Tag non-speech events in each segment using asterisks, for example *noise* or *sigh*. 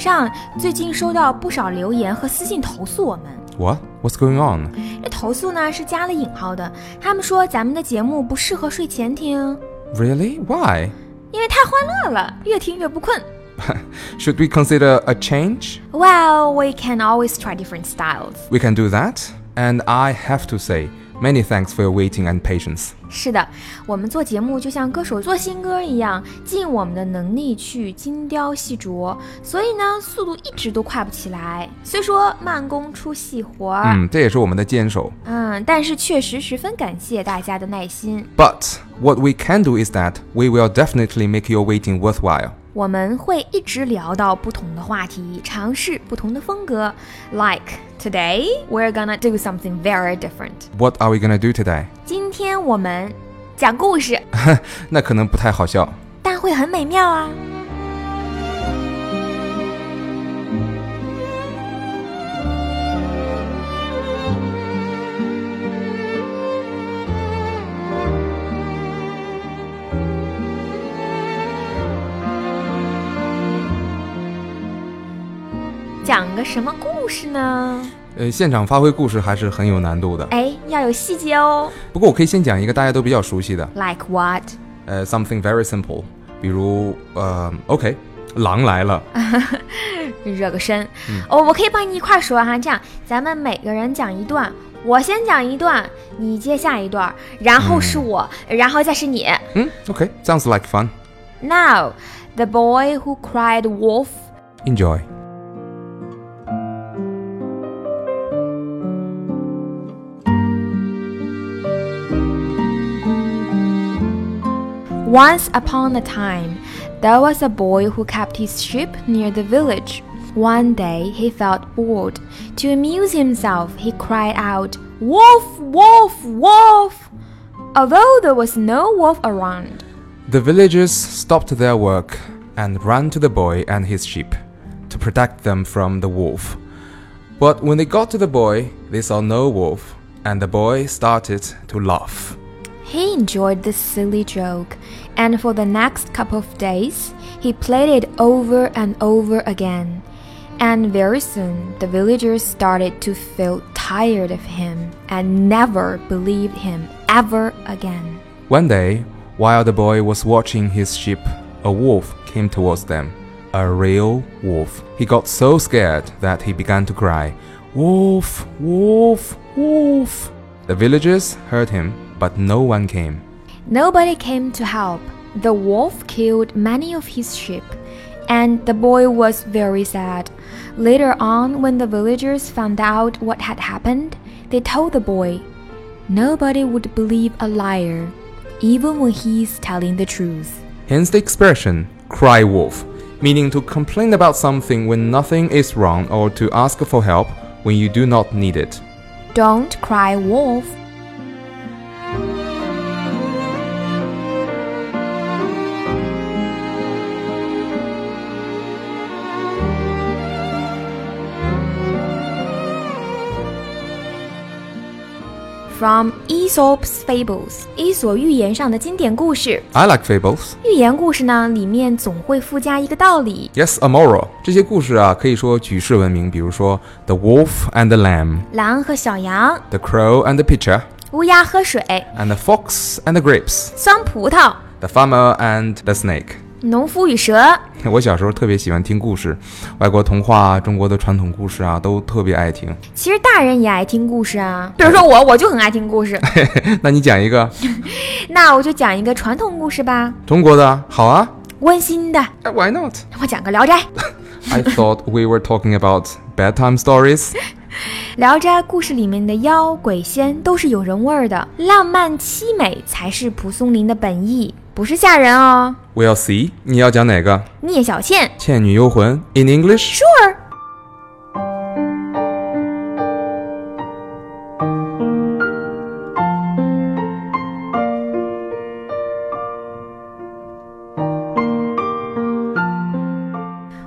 上最近收到不少留言和私信投诉我们。 What? What's going on? 这投诉呢是加了引号的，他们说咱们的节目不适合睡前听， Really? Why? 因为太欢乐了，越听越不困。 Should *laughs* we consider a change? Well, we can always try different styles. We can do that. And I have to say, many thanks for your waiting and patience. 是的，我们做节目就像歌手做新歌一样，尽我们的能力去精雕细琢，所以呢，速度一直都快不起来。虽说慢工出细活儿，嗯，这也是我们的坚守。嗯，但是确实十分感谢大家的耐心。 But what we can do is that we will definitely make your waiting worthwhile. 我们会一直聊到不同的话题，尝试不同的风格。Like today, we're gonna do something very different. What are we gonna do today? 今天我们讲故事，那可能不太好笑。但会很美妙啊。个什么故事呢？呃，现场发挥故事还是很有难度的。哎，要有细节哦。不过我可以先讲一个大家都比较熟悉的，Like what？呃，something very simple，比如呃，OK，狼来了。*laughs* 热个身。哦，我可以帮你一块说哈，这样咱们每个人讲一段，我先讲一段，你接下一段，然后是我，然后再是你。嗯，OK，sounds like fun. Now, the boy who cried wolf. Enjoy. Once upon a time, there was a boy who kept his sheep near the village. One day he felt bored. To amuse himself, he cried out, Wolf, wolf, wolf! Although there was no wolf around. The villagers stopped their work and ran to the boy and his sheep to protect them from the wolf. But when they got to the boy, they saw no wolf, and the boy started to laugh. He enjoyed this silly joke, and for the next couple of days, he played it over and over again. And very soon, the villagers started to feel tired of him and never believed him ever again. One day, while the boy was watching his sheep, a wolf came towards them. A real wolf. He got so scared that he began to cry, Wolf, wolf, wolf. The villagers heard him, but no one came. Nobody came to help. The wolf killed many of his sheep, and the boy was very sad. Later on, when the villagers found out what had happened, they told the boy, Nobody would believe a liar, even when he's telling the truth. Hence the expression, cry wolf, meaning to complain about something when nothing is wrong or to ask for help when you do not need it. Don't cry wolf. From Aesop's Fables，伊索寓言上的经典故事。 I like fables. 寓言故事呢，里面总会附加一个道理。 Yes, a moral. 这些故事啊，可以说举世闻名，比如说 The Wolf and the Lamb, 狼和小羊， The Crow and the Pitcher, 乌鸦喝水， and the Fox and the Grapes, 酸葡萄， The Farmer and the Snake. 农夫与蛇。*laughs* 我小时候特别喜欢听故事，外国童话啊、中国的传统故事啊，都特别爱听。其实大人也爱听故事啊，*laughs* 比如说我，我就很爱听故事。*laughs* 那你讲一个那我就讲一个传统故事吧，中国的，好啊。温馨的。哎 Why not? 我讲个《聊斋》。I thought we were talking about bedtime stories.《聊斋》故事里面的妖鬼仙都是有人味儿的，浪漫凄美才是蒲松龄的本意，不是吓人哦。 We'll see. 你要讲哪个？聂小倩《倩女幽魂》in English? ，Sure。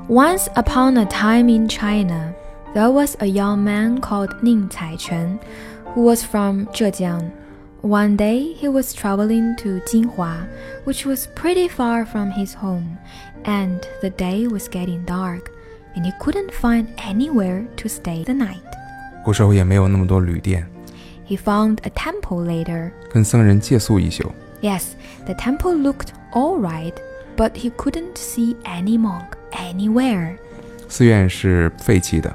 Once upon a time in China, there was a young man called Ning Caichen, who was from Zhejiang. One day he was traveling to Jinhua, which was pretty far from his home, and the day was getting dark. and he couldn't find anywhere to stay the night. 古时候也没有那么多旅店， He found a temple later. 跟僧人借宿一宿。 Yes, the temple looked all right, but he couldn't see any monk anywhere. 寺院是废弃的，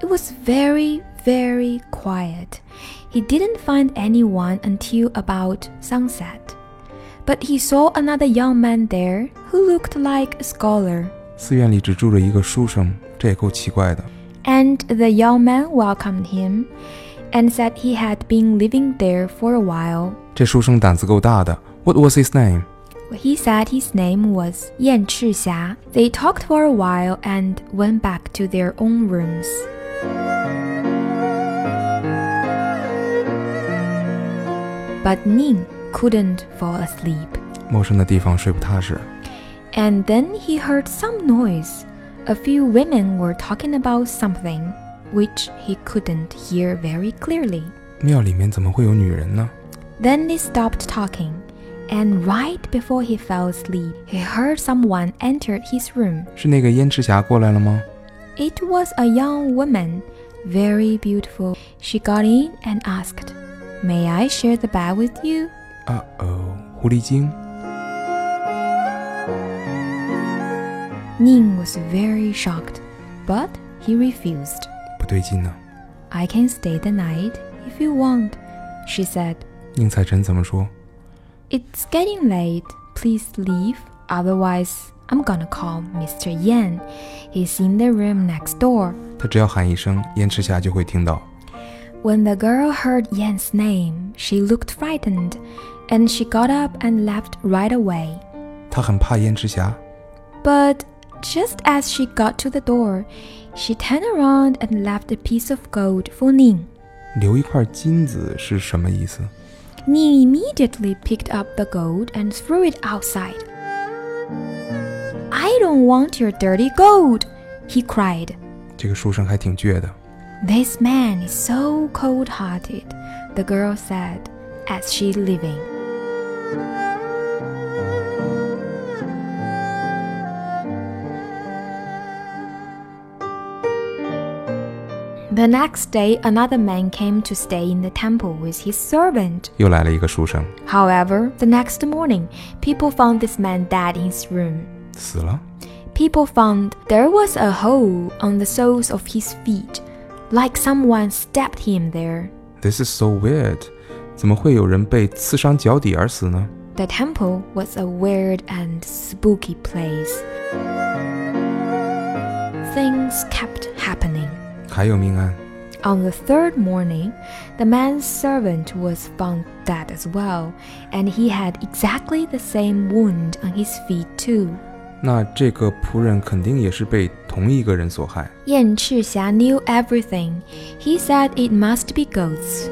It was very, very quiet. He didn't find anyone until about sunset. But he saw another young man there who looked like a scholar. 寺院里只住着一个书生，这也够奇怪的。 And the young man welcomed him and said he had been living there for a while. 这书生胆子够大的。What was his name？ He said his name was Yan Chixia. They talked for a while and went back to their own rooms. but Ning couldn't fall asleep. 陌生的地方睡不踏实。And then he heard some noise. A few women were talking about something, which he couldn't hear very clearly. 庙里面怎么会有女人呢？Then they stopped talking, and right before he fell asleep, he heard someone enter his room. 是那个燕赤霞过来了吗？It was a young woman, very beautiful. She got in and asked, May I share the bed with you? 啊哦，狐狸精。 Ning was very shocked, but he refused. 不对劲呢。 I can stay the night if you want, she said. 宁采臣怎么说？ It's getting late. Please leave. Otherwise, I'm gonna call Mr. Yan. He's in the room next door. 他只要喊一声，燕赤霞就会听到。 When the girl heard Yan's name, she looked frightened, and she got up and left right away. 他很怕燕赤霞。 But just as she got to the door, she turned around and left a piece of gold for Ning. 留一块金子是什么意思？ Ning immediately picked up the gold and threw it outside. I don't want your dirty gold, he cried. 这个书生还挺倔的。 This man is so cold hearted, the girl said as she leaving. The next day, another man came to stay in the temple with his servant. 又来了一个书生， However, the next morning, people found this man dead in his room. 死了。 People found there was a hole on the soles of his feet, like someone stabbed him there. This is so weird。怎么会有人被刺伤脚底而死呢？ The temple was a weird and spooky place. Things kept happening. 还有命案。 On the third morning, the man's servant was found dead as well, and he had exactly the same wound on his feet, too. 那这个仆人肯定也是被 同一个人所害。 Yan Chixia knew everything. He said it must be ghosts.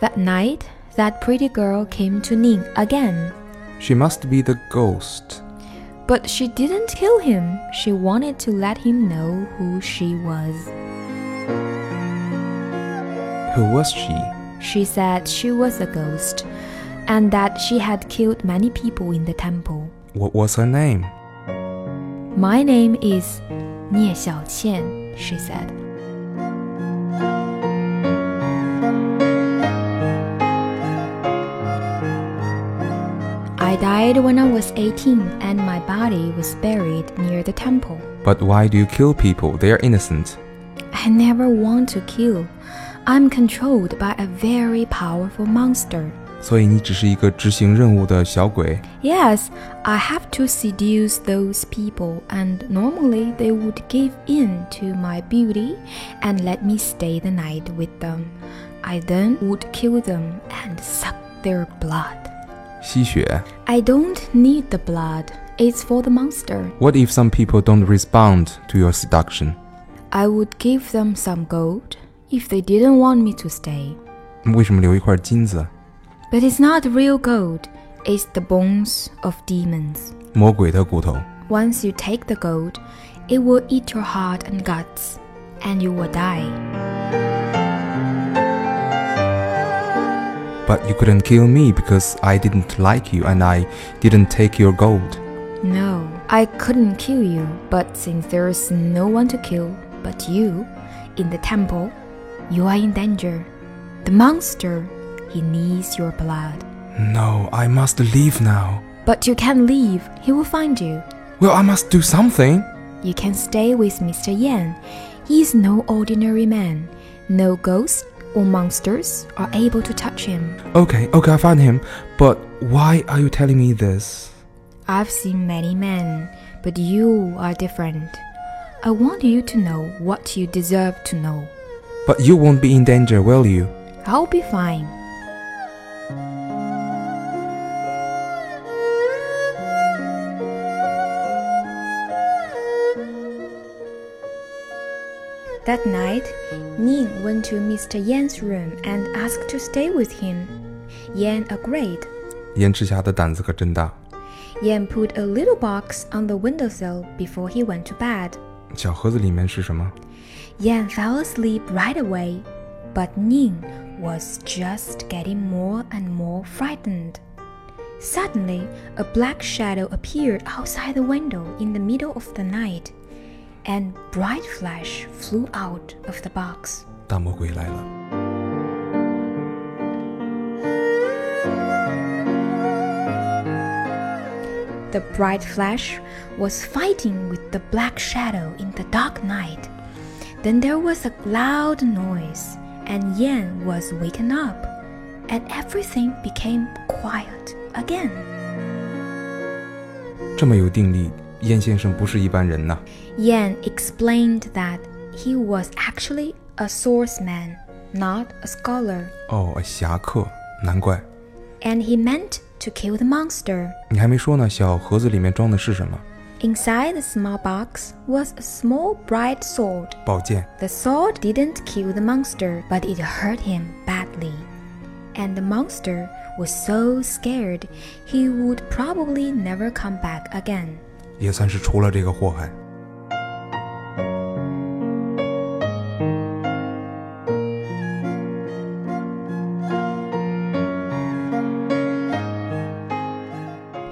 That night, that pretty girl came to Ning again. She must be the ghost. But she didn't kill him. She wanted to let him know who she was. Who was she? She said she was a ghost and that she had killed many people in the temple. What was her name? My name is Nie Xiaoqian, she said. I died when I was 18 and my body was buried near the temple. But why do you kill people? They are innocent. I never want to kill. I'm controlled by a very powerful monster. 所以你只是一个执行任务的小鬼。 Yes, I have to seduce those people, and normally they would give in to my beauty and let me stay the night with them. I then would kill them and suck their blood. 吸血。 I don't need the blood, it's for the monster. What if some people don't respond to your seduction? I would give them some gold if they didn't want me to stay. 为什么留一块金子？ But it's not real gold, it's the bones of demons. 魔鬼的骨头。 Once you take the gold, it will eat your heart and guts, and you will die. But you couldn't kill me because I didn't like you and I didn't take your gold. No, I couldn't kill you, but since there's no one to kill but you in the temple, you are in danger. The monster, he needs your blood. No, I must leave now. But you can't leave, he will find you. Well, I must do something. You can stay with Mr. Yan. He is no ordinary man. No ghosts or monsters are able to touch him. Okay, okay, I found him. But why are you telling me this? I've seen many men, but you are different. I want you to know what you deserve to know. But you won't be in danger, will you? I'll be fine. That night, Ning went to Mr. Yan's room and asked to stay with him. Yan agreed. 燕赤霞的胆子可真大。 Yan put a little box on the windowsill before he went to bed. 小盒子里面是什么？ Yan fell asleep right away, but Ning was just getting more and more frightened. Suddenly, a black shadow appeared outside the window in the middle of the night, and bright flash flew out of the box. 大魔鬼来了。 The bright flash was fighting with the black shadow in the dark night. Then there was a loud noise, and Yan was waken up, and everything became quiet again. 这么有定力，燕先生不是一般人呐。 Yan explained that he was actually a swordsman, not a scholar, 哦，侠客，难怪。 and he meant to kill the monster. 你还没说呢，小盒子里面装的是什么？ Inside the small box was a small bright sword. 宝剑。 The sword didn't kill the monster, but it hurt him badly. And the monster was so scared he would probably never come back again. 也算是除了这个祸害。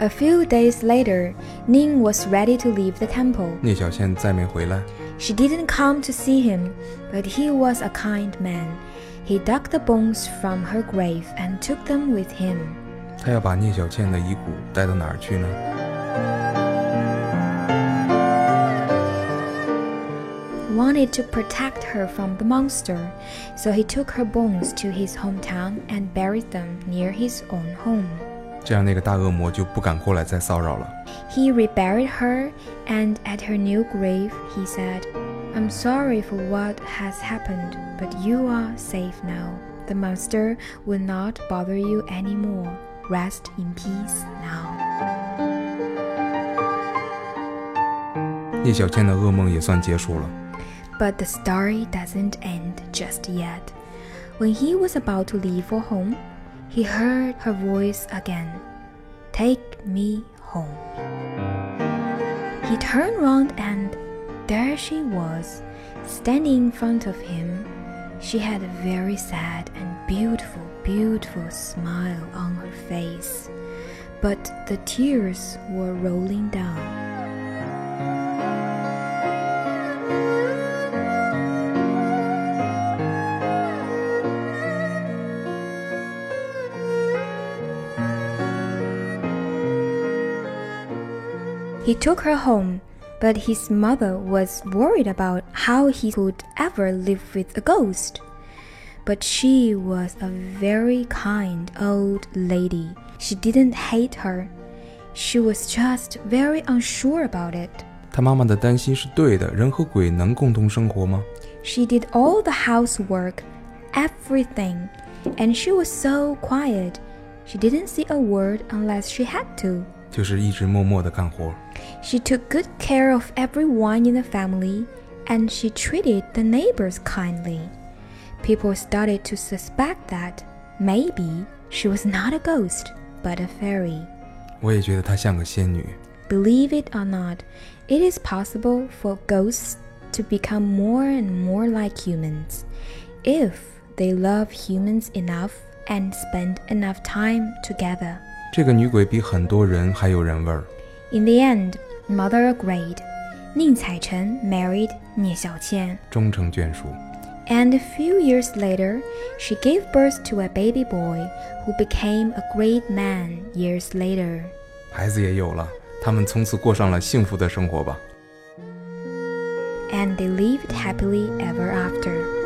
A few days later, Ning was ready to leave the temple. 聂小倩再没回来， She didn't come to see him, but he was a kind man. He dug the bones from her grave and took them with him. 他要把聂小倩的遗骨带到哪儿去呢？ wanted to protect her from the monster, so he took her bones to his hometown and buried them near his own home. 这样那个大恶魔就不敢过来再骚扰了。 He reburied her, and at her new grave, he said, I'm sorry for what has happened, but you are safe now. The monster will not bother you anymore. Rest in peace now. 聂小倩的噩梦也算结束了。 But the story doesn't end just yet. When he was about to leave for home, he heard her voice again Take me home. He turned round and there she was, standing in front of him. She had a very sad and beautiful, beautiful smile on her face, but the tears were rolling down. He took her home, but his mother was worried about how he could ever live with a ghost. But she was a very kind old lady. She didn't hate her. She was just very unsure about it. 他妈妈的担心是对的，人和鬼能共同生活吗？ She did all the housework, everything, and she was so quiet. She didn't say a word unless she had to. 就是一直默默的干活。 She took good care of everyone in the family, and she treated the neighbors kindly. People started to suspect that maybe she was not a ghost, but a fairy. 我也觉得她像个仙女。 Believe it or not, it is possible for ghosts to become more and more like humans if they love humans enough and spend enough time together. 这个女鬼比很多人还有人味儿。 In the end, mother agreed. 宁采臣 married 聂小倩。终成眷属。 And a few years later, she gave birth to a baby boy who became a great man years later. 孩子也有了，他们从此过上了幸福的生活吧。 And they lived happily ever after.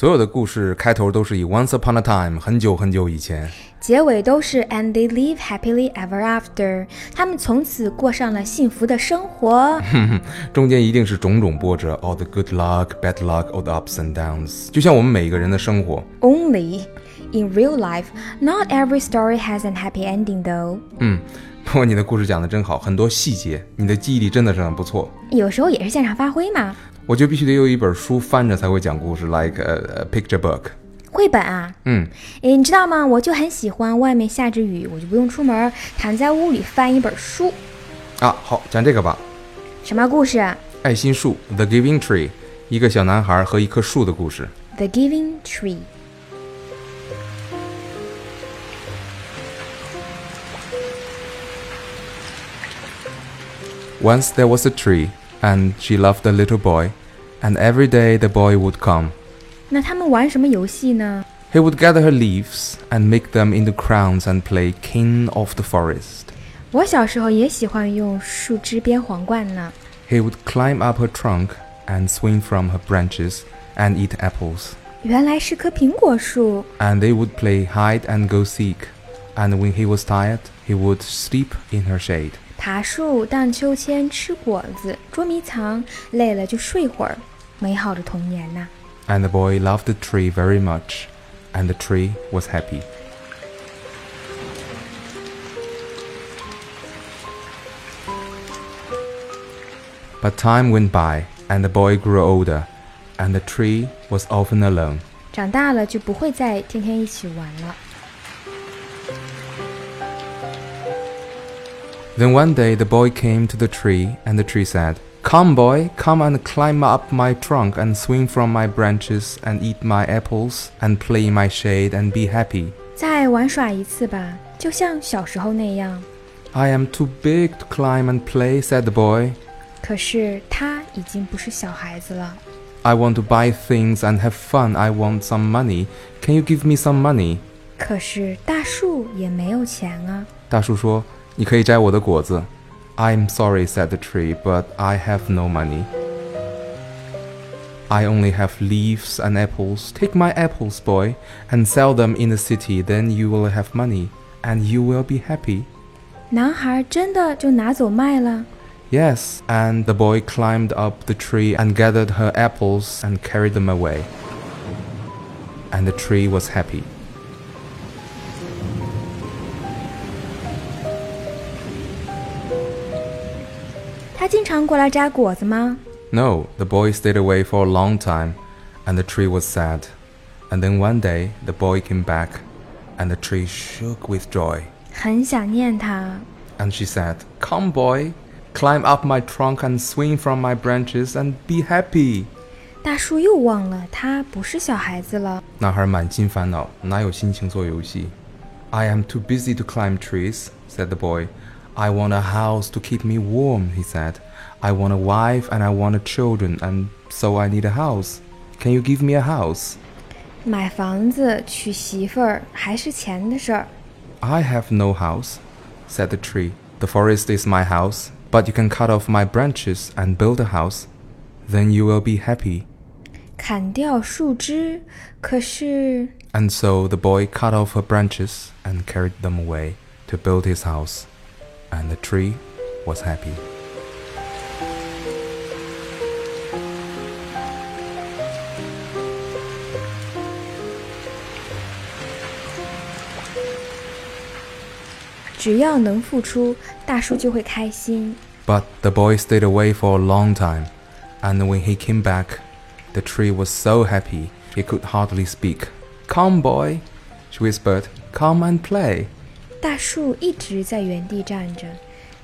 所有的故事开头都是以 Once upon a time 很久很久以前。结尾都是 And they live happily ever after. 他们从此过上了幸福的生活。中间一定是种种波折，all the good luck, bad luck, all the ups and downs，就像我们每一个人的生活。Only in real life, not every story has an happy ending, though. 嗯，不过你的故事讲的真好，很多细节，你的记忆力真的是很不错。有时候也是现场发挥嘛。我就必须得有一本书翻着才会讲故事，like a, a picture book。绘本啊，嗯，诶，你知道吗？我就很喜欢外面下着雨，我就不用出门，躺在屋里翻一本书。啊，好，讲这个吧。什么故事啊爱心树，The Giving Tree，一个小男孩和一棵树的故事。 ？The Giving Tree。 Once there was a tree, and she loved a little boy, and every day the boy would come. 那他们玩什么游戏呢？ He would gather her leaves and make them into crowns and play king of the forest. 我小时候也喜欢用树枝编皇冠呢。 He would climb up her trunk and swing from her branches and eat apples. 原来是棵苹果树。 And they would play hide and go seek. And when he was tired, he would sleep in her shade. 爬树、荡秋千、吃果子、捉迷藏，累了就睡会儿。 美好的童年呐、 And the boy loved the tree very much, and the tree was happy. But time went by, and the boy grew older, and the tree was often alone. 长大了就不会再天天一起玩了。 Then one day the boy came to the tree, and the tree said, Come, boy, come and climb up my trunk and swing from my branches and eat my apples and play in my shade and be happy. 再玩耍一次吧，就像小时候那样。 I am too big to climb and play, said the boy. 可是他已经不是小孩子了。 I want to buy things and have fun. I want some money. Can you give me some money? 可是大树也没有钱啊。大树说：“你可以摘我的果子。” I'm sorry, said the tree, but I have no money. I only have leaves and apples. Take my apples, boy, and sell them in the city. Then you will have money, and you will be happy. 男孩真的就拿走卖了。 Yes, and the boy climbed up the tree and gathered her apples and carried them away. And the tree was happy. 经常过来摘果子吗？ No, the boy stayed away for a long time, and the tree was sad. And then one day, the boy came back, and the tree shook with joy. 很想念他。 And she said, Come, boy, climb up my trunk and swing from my branches and be happy. 大树又忘了他不是小孩子了。男孩满心烦恼，哪有心情做游戏？I am too busy to climb trees, said the boy. I want a house to keep me warm, he said. I want a wife and I want a children, and so I need a house. Can you give me a house? 买房子、娶媳妇儿还是钱的事儿。 I have no house, said the tree. The forest is my house, but you can cut off my branches and build a house. Then you will be happy. 砍掉树枝，可是 And so the boy cut off her branches and carried them away to build his house. and the tree was happy. But the boy stayed away for a long time, and when he came back, the tree was so happy it could hardly speak. Come, boy, she whispered, come and play. 大树一直在原地站着，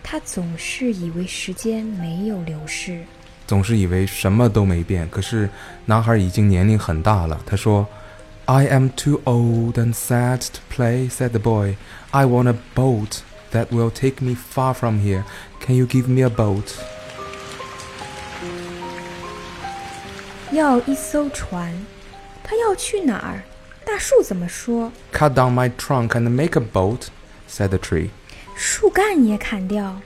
他总是以为时间没有流逝。总是以为什么都没变，可是男孩已经年龄很大了。他说：“I am too old and sad to play,” said the boy. “I want a boat that will take me far from here. Can you give me a boat?” 要一艘船，他要去哪儿？大树怎么说？“Cut down my trunk and make a boat,” said the tree. 树干也砍掉，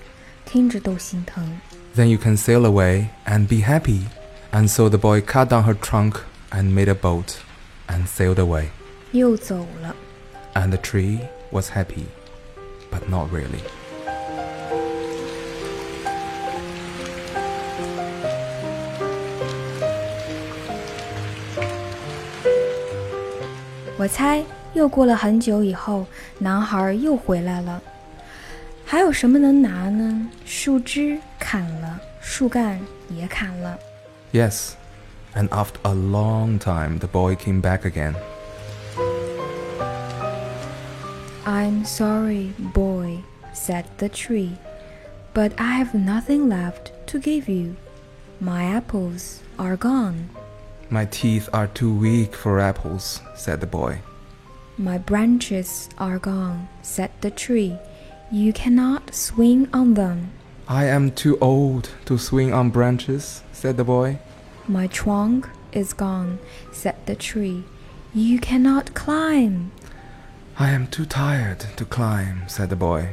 听着都心疼。then you can sail away and be happy. And so the boy cut down her trunk and made a boat and sailed away. 又走了。And the tree was happy, but not really. *laughs* 我猜又过了很久以后， 男孩又回来了。还有什么能拿呢？树枝砍了，树干也砍了。Yes, and after a long time, the boy came back again. I'm sorry, boy, said the tree, but I have nothing left to give you. My apples are gone. My teeth are too weak for apples, said the boy. My branches are gone, said the tree. You cannot swing on them. I am too old to swing on branches, said the boy. My trunk is gone, said the tree. You cannot climb. I am too tired to climb, said the boy.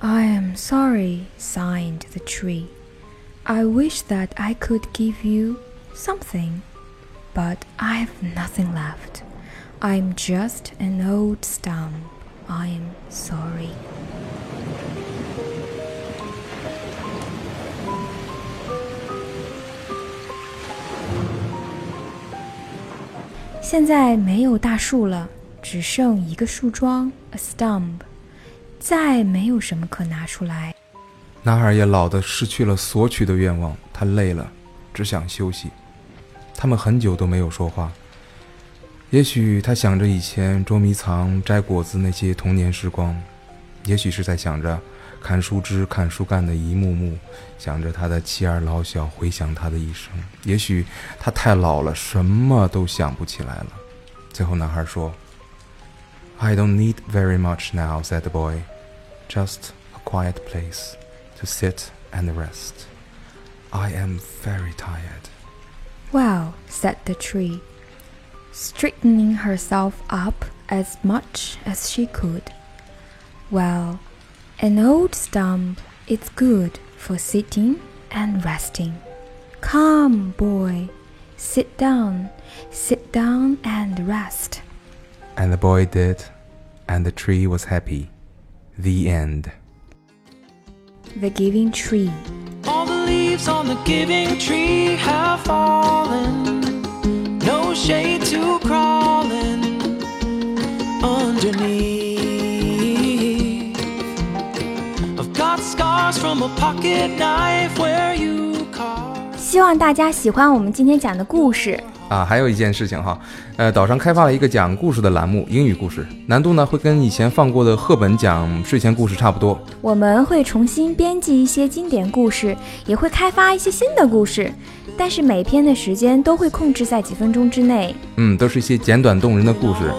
I am sorry, sighed the tree. I wish that I could give you something, but I have nothing left. I'm just an old stump. I'm sorry. 现在没有大树了，只剩一个树桩，a stump，再没有什么可拿出来。男孩也老的失去了索取的愿望，他累了，只想休息。他们很久都没有说话。也许他想着以前捉迷藏、摘果子那些童年时光，也许是在想着。砍树枝、砍树干的一幕幕，想着他的妻儿老小，回想他的一生。也许他太老了，什么都想不起来了。最后，男孩说：“I don't need very much now,” said the boy. “Just a quiet place to sit and rest. I am very tired.” “Well,” said the tree, straightening herself up as much as she could. “Well.” An old stump is good for sitting and resting. Come, boy, sit down, sit down and rest. And the boy did, and the tree was happy. The end. The Giving Tree. All the leaves on the giving tree have fallen. Shade to crawling underneath. from a pocket knife where you carve. 希望大家喜欢我们今天讲的故事啊！还有一件事情哈，呃，岛上开发了一个讲故事的栏目——英语故事，难度呢会跟以前放过的赫本讲睡前故事差不多。我们会重新编辑一些经典故事，也会开发一些新的故事，但是每篇的时间都会控制在几分钟之内。嗯，都是一些简短动人的故事。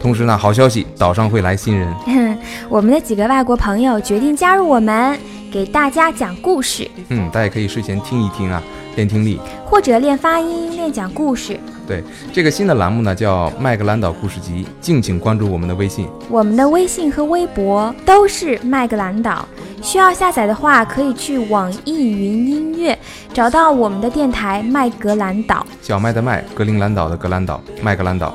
同时呢，好消息，岛上会来新人。*laughs* 我们的几个外国朋友决定加入我们，给大家讲故事。嗯，大家可以睡前听一听啊，练听力，或者练发音，练讲故事。对，这个新的栏目呢叫麦格兰岛故事集，敬请关注我们的微信。我们的微信和微博都是麦格兰岛。需要下载的话，可以去网易云音乐找到我们的电台麦格兰岛。小麦的麦，格陵兰岛的格兰岛，麦格兰岛。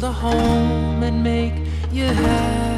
Build a home and make you happy.